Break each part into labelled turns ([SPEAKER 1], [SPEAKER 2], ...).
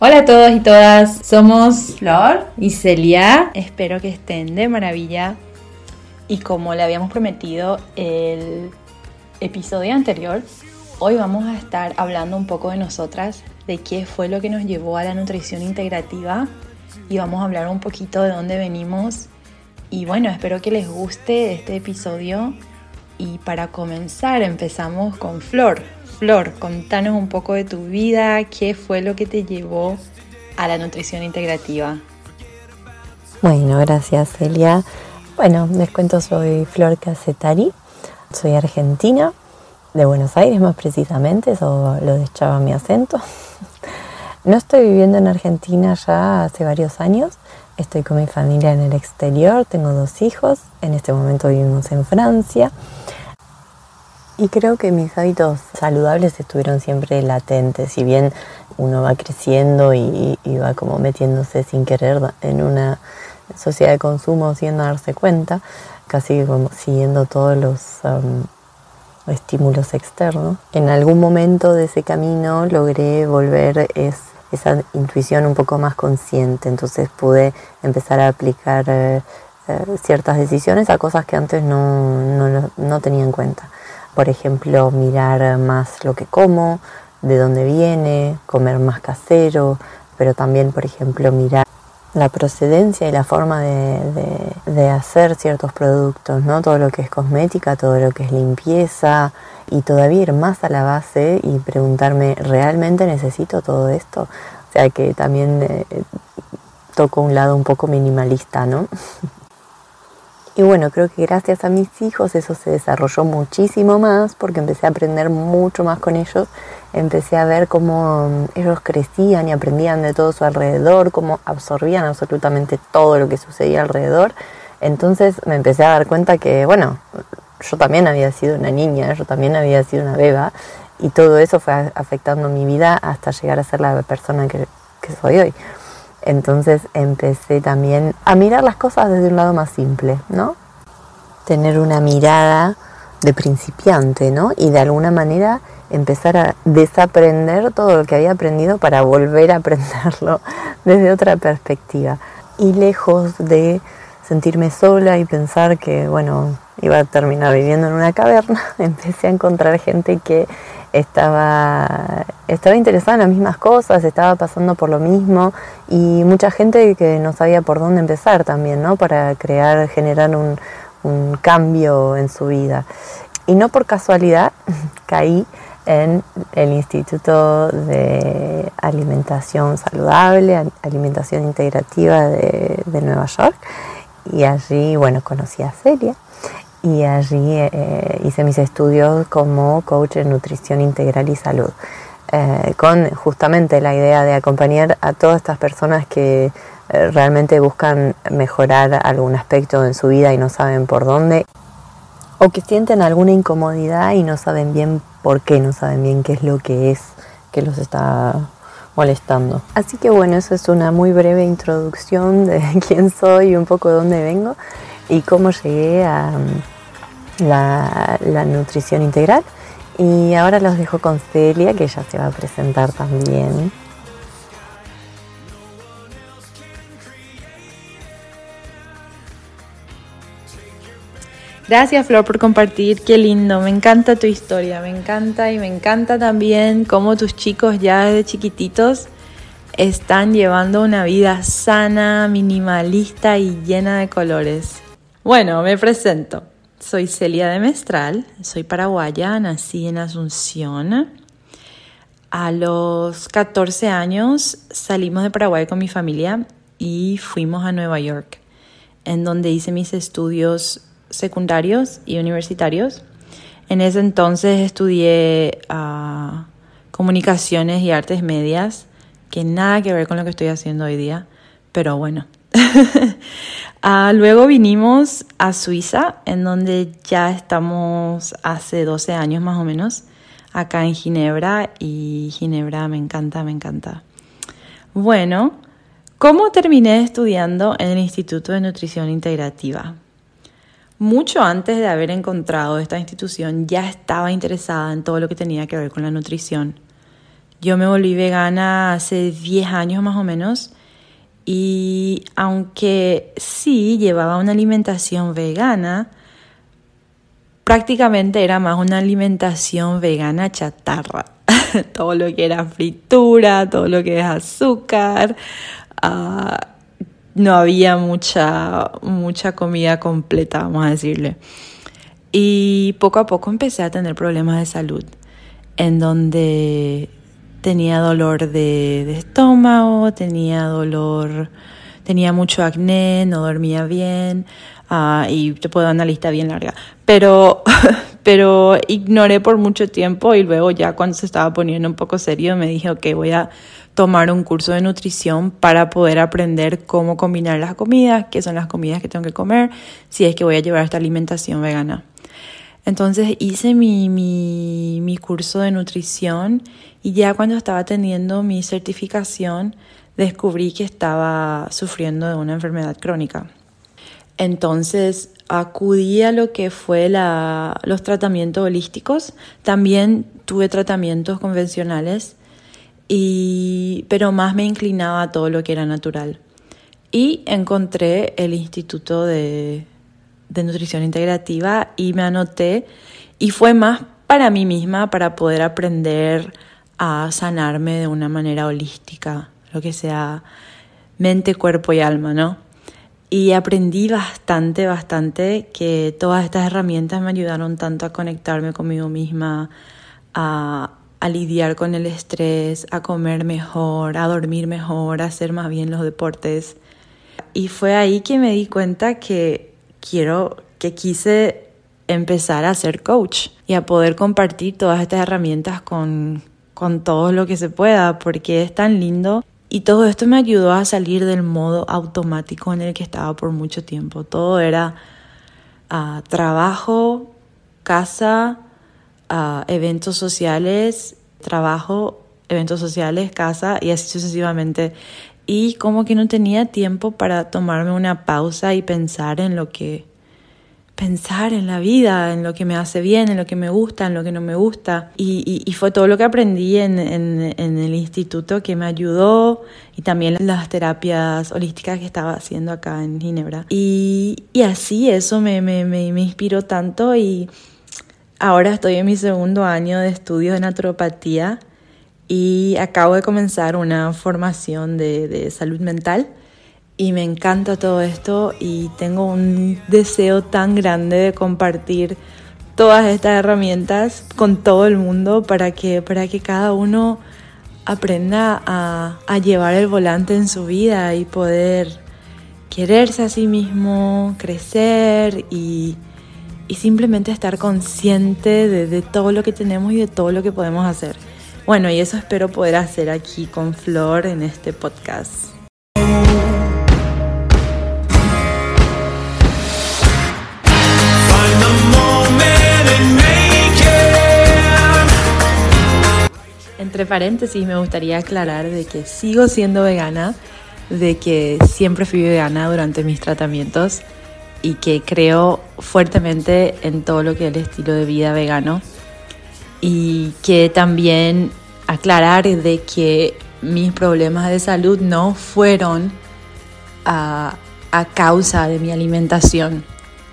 [SPEAKER 1] Hola a todos y todas, somos
[SPEAKER 2] Flor
[SPEAKER 1] y Celia. Espero que estén de maravilla. Y como le habíamos prometido el episodio anterior, hoy vamos a estar hablando un poco de nosotras, de qué fue lo que nos llevó a la nutrición integrativa y vamos a hablar un poquito de dónde venimos. Y bueno, espero que les guste este episodio. Y para comenzar, empezamos con Flor. Flor, contanos un poco de tu vida, qué fue lo que te llevó a la nutrición integrativa.
[SPEAKER 2] Bueno, gracias Celia. Bueno, les cuento, soy Flor Casetari, soy argentina, de Buenos Aires más precisamente, eso lo deschaba mi acento. No estoy viviendo en Argentina ya hace varios años, estoy con mi familia en el exterior, tengo dos hijos, en este momento vivimos en Francia y creo que mis hábitos saludables estuvieron siempre latentes, si bien uno va creciendo y, va como metiéndose sin querer en una sociedad de consumo sin darse cuenta, casi como siguiendo todos los um, estímulos externos. En algún momento de ese camino logré volver esa intuición un poco más consciente, entonces pude empezar a aplicar eh, eh, ciertas decisiones a cosas que antes no, no tenía en cuenta. Por ejemplo, mirar más lo que como, de dónde viene, comer más casero, pero también, por ejemplo, mirar la procedencia y la forma de, hacer ciertos productos, ¿no? Todo lo que es cosmética, todo lo que es limpieza y todavía ir más a la base y preguntarme, ¿realmente necesito todo esto? O sea que también eh, toco un lado un poco minimalista, ¿no? Y bueno, creo que gracias a mis hijos eso se desarrolló muchísimo más porque empecé a aprender mucho más con ellos. Empecé a ver cómo mm, ellos crecían y aprendían de todo su alrededor, cómo absorbían absolutamente todo lo que sucedía alrededor. Entonces me empecé a dar cuenta que, bueno, yo también había sido una niña, yo también había sido una beba y todo eso fue afectando mi vida hasta llegar a ser la persona que, que soy hoy. Entonces empecé también a mirar las cosas desde un lado más simple, ¿no? Tener una mirada de principiante, ¿no? Y de alguna manera empezar a desaprender todo lo que había aprendido para volver a aprenderlo desde otra perspectiva. Y lejos de sentirme sola y pensar que, bueno, iba a terminar viviendo en una caverna, empecé a encontrar gente que estaba, estaba interesada en las mismas cosas, estaba pasando por lo mismo y mucha gente que no sabía por dónde empezar también, ¿no? Para crear, generar un, un cambio en su vida. Y no por casualidad caí en el Instituto de Alimentación Saludable, Alimentación Integrativa de, de Nueva York. Y allí, bueno, conocí a Celia y allí eh, hice mis estudios como coach en nutrición integral y salud, eh, con justamente la idea de acompañar a todas estas personas que eh, realmente buscan mejorar algún aspecto en su vida y no saben por dónde, o que sienten alguna incomodidad y no saben bien por qué, no saben bien qué es lo que es que los está molestando. Así que bueno, eso es una muy breve introducción de quién soy y un poco de dónde vengo y cómo llegué a mm, la, nutrición integral. Y ahora los dejo con Celia, que ya se va a presentar también.
[SPEAKER 1] Gracias Flor por compartir, qué lindo, me encanta tu historia, me encanta y me encanta también cómo tus chicos ya desde chiquititos están llevando una vida sana, minimalista y llena de colores. Bueno, me presento. Soy Celia de Mestral, soy paraguaya, nací en Asunción. A los 14 años salimos de Paraguay con mi familia y fuimos a Nueva York, en donde hice mis estudios secundarios y universitarios. En ese entonces estudié ah, comunicaciones y artes medias, que nada que ver con lo que estoy haciendo hoy día, pero bueno, Ah, luego vinimos a Suiza, en donde ya estamos hace 12 años más o menos, acá en Ginebra, y Ginebra me encanta, me encanta. Bueno, ¿cómo terminé estudiando en el Instituto de Nutrición Integrativa? Mucho antes de haber encontrado esta institución ya estaba interesada en todo lo que tenía que ver con la nutrición Yo me volví vegana hace 10 años más o menos y aunque sí llevaba una alimentación vegana, prácticamente era más una alimentación vegana chatarra. todo lo que era fritura, todo lo que es azúcar. Ah, no había mucha, mucha comida completa, vamos a decirle. Y poco a poco empecé a tener problemas de salud, en donde tenía dolor de, estómago, tenía dolor, tenía mucho acné, no dormía bien, uh, y te puedo dar una lista bien larga. Pero, pero ignoré por mucho tiempo y luego ya cuando se estaba poniendo un poco serio me dije, ok, voy a tomar un curso de nutrición para poder aprender cómo combinar las comidas, qué son las comidas que tengo que comer, si es que voy a llevar esta alimentación vegana. Entonces hice mi, mi, curso de nutrición y ya cuando estaba teniendo mi certificación descubrí que estaba sufriendo de una enfermedad crónica. Entonces acudí a lo que fue la, los tratamientos holísticos. También tuve tratamientos convencionales, y, pero más me inclinaba a todo lo que era natural. Y encontré el Instituto de, de Nutrición Integrativa y me anoté y fue más para mí misma, para poder aprender a sanarme de una manera holística, lo que sea mente, cuerpo y alma, ¿no? Y aprendí bastante, bastante que todas estas herramientas me ayudaron tanto a conectarme conmigo misma, a, a lidiar con el estrés, a comer mejor, a dormir mejor, a hacer más bien los deportes. Y fue ahí que me di cuenta que quiero, que quise empezar a ser coach y a poder compartir todas estas herramientas con, con todo lo que se pueda, porque es tan lindo. Y todo esto me ayudó a salir del modo automático en el que estaba por mucho tiempo. Todo era uh, trabajo, casa, uh, eventos sociales, trabajo, eventos sociales, casa y así sucesivamente. Y como que no tenía tiempo para tomarme una pausa y pensar en lo que pensar en la vida, en lo que me hace bien, en lo que me gusta, en lo que no me gusta. Y, y, fue todo lo que aprendí en, en, el instituto que me ayudó y también las terapias holísticas que estaba haciendo acá en Ginebra. Y, y así eso me, me, me, me inspiró tanto y ahora estoy en mi segundo año de estudios de naturopatía y acabo de comenzar una formación de, de salud mental y me encanta todo esto y tengo un deseo tan grande de compartir todas estas herramientas con todo el mundo para que, para que cada uno aprenda a, a llevar el volante en su vida y poder quererse a sí mismo, crecer y, y simplemente estar consciente de, de, todo lo que tenemos y de todo lo que podemos hacer. Bueno, y eso espero poder hacer aquí con Flor en este podcast. Entre paréntesis me gustaría aclarar de que sigo siendo vegana, de que siempre fui vegana durante mis tratamientos y que creo fuertemente en todo lo que es el estilo de vida vegano y que también aclarar de que mis problemas de salud no fueron a, a causa de mi alimentación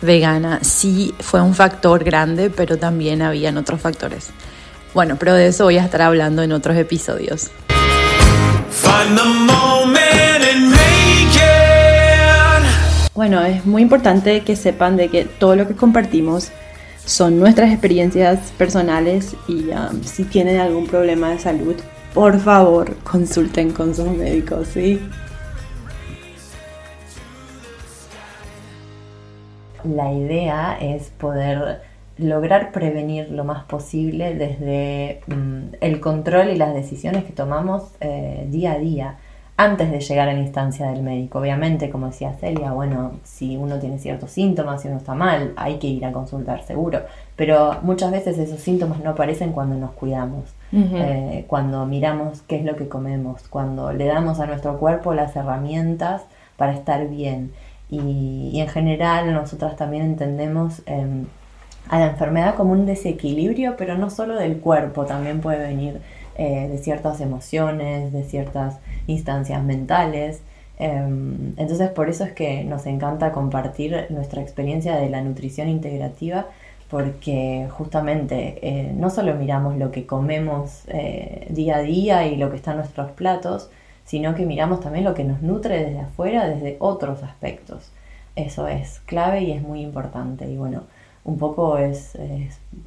[SPEAKER 1] vegana. Sí fue un factor grande, pero también habían otros factores. Bueno, pero de eso voy a estar hablando en otros episodios. Bueno, es muy importante que sepan de que todo lo que compartimos son nuestras experiencias personales y um, si tienen algún problema de salud, por favor consulten con sus médicos, ¿sí?
[SPEAKER 2] La idea es poder lograr prevenir lo más posible desde mm, el control y las decisiones que tomamos eh, día a día antes de llegar a la instancia del médico. Obviamente, como decía Celia, bueno, si uno tiene ciertos síntomas, si uno está mal, hay que ir a consultar seguro. Pero muchas veces esos síntomas no aparecen cuando nos cuidamos, eh, cuando miramos qué es lo que comemos, cuando le damos a nuestro cuerpo las herramientas para estar bien. Y, en general nosotras también entendemos... Em, a la enfermedad como un desequilibrio, pero no solo del cuerpo, también puede venir eh, de ciertas emociones, de ciertas instancias mentales. Em, entonces por eso es que nos encanta compartir nuestra experiencia de la nutrición integrativa porque justamente eh, no solo miramos lo que comemos eh, día a día y lo que está en nuestros platos, sino que miramos también lo que nos nutre desde afuera, desde otros aspectos. Eso es clave y es muy importante. Y bueno, un poco es,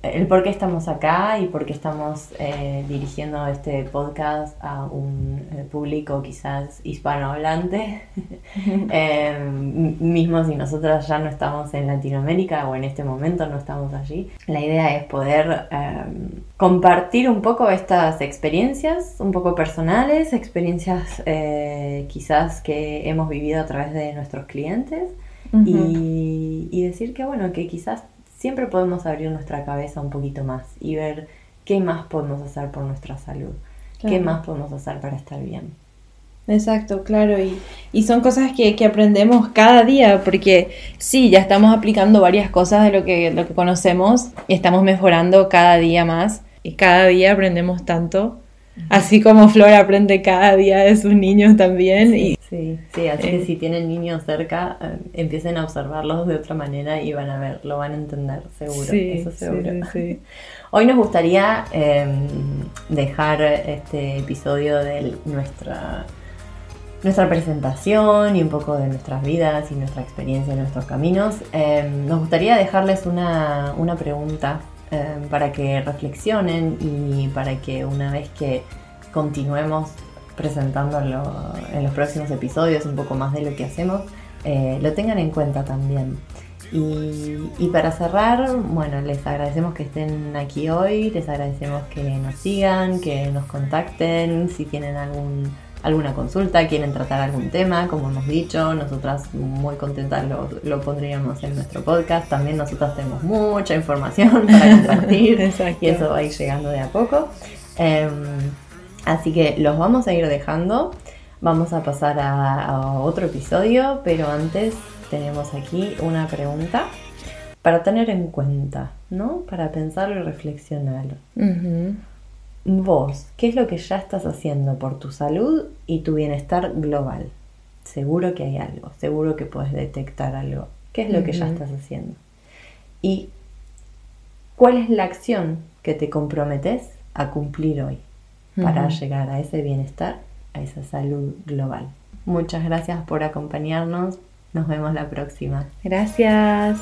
[SPEAKER 2] el por qué estamos acá y por qué estamos eh, dirigiendo este podcast a un eh, público quizás hispanohablante. eh, mismo si nosotros ya no estamos en Latinoamérica o en este momento no estamos allí. La idea es poder em, compartir un poco estas experiencias, un poco personales, experiencias eh, quizás que hemos vivido a través de nuestros clientes. y, y decir que bueno, que quizás siempre podemos abrir nuestra cabeza un poquito más y ver qué más podemos hacer por nuestra salud, qué más podemos hacer para estar bien.
[SPEAKER 1] Exacto, claro, y, son cosas que, aprendemos cada día, porque sí, ya estamos aplicando varias cosas de lo que, lo que conocemos y estamos mejorando cada día más y cada día aprendemos tanto, así como Flor aprende cada día de sus niños también. y
[SPEAKER 2] Sí, sí, así que si tienen niños cerca, eh, empiecen a observarlos de otra manera y van a ver, lo van a entender, seguro. Sí, eso seguro. Sí, Hoy nos gustaría em, dejar este episodio de nuestra, nuestra presentación y un poco de nuestras vidas y nuestra experiencia en nuestros caminos. Em, nos gustaría dejarles una, una pregunta em, para que reflexionen y para que una vez que continuemos presentándolo en los próximos episodios, un poco más de lo que hacemos, eh, lo tengan en cuenta también. Y, para cerrar, bueno, les agradecemos que estén aquí hoy, les agradecemos que nos sigan, que nos contacten, si tienen algún, alguna consulta, quieren tratar algún tema, como hemos dicho, nosotras muy contentas lo, lo pondríamos en nuestro podcast. También nosotras tenemos mucha información para compartir y eso va a ir llegando de a poco. Em, Así que los vamos a ir dejando. Vamos a pasar a, otro episodio, pero antes tenemos aquí una pregunta para tener en cuenta, ¿no? Para pensar y reflexionar. Vos, ¿qué es lo que ya estás haciendo por tu salud y tu bienestar global? Seguro que hay algo, seguro que puedes detectar algo. ¿Qué es lo que ya estás haciendo? Y ¿cuál es la acción que te comprometes a cumplir hoy? para llegar a ese bienestar, a esa salud global. Muchas gracias por acompañarnos. Nos vemos la próxima.
[SPEAKER 1] Gracias.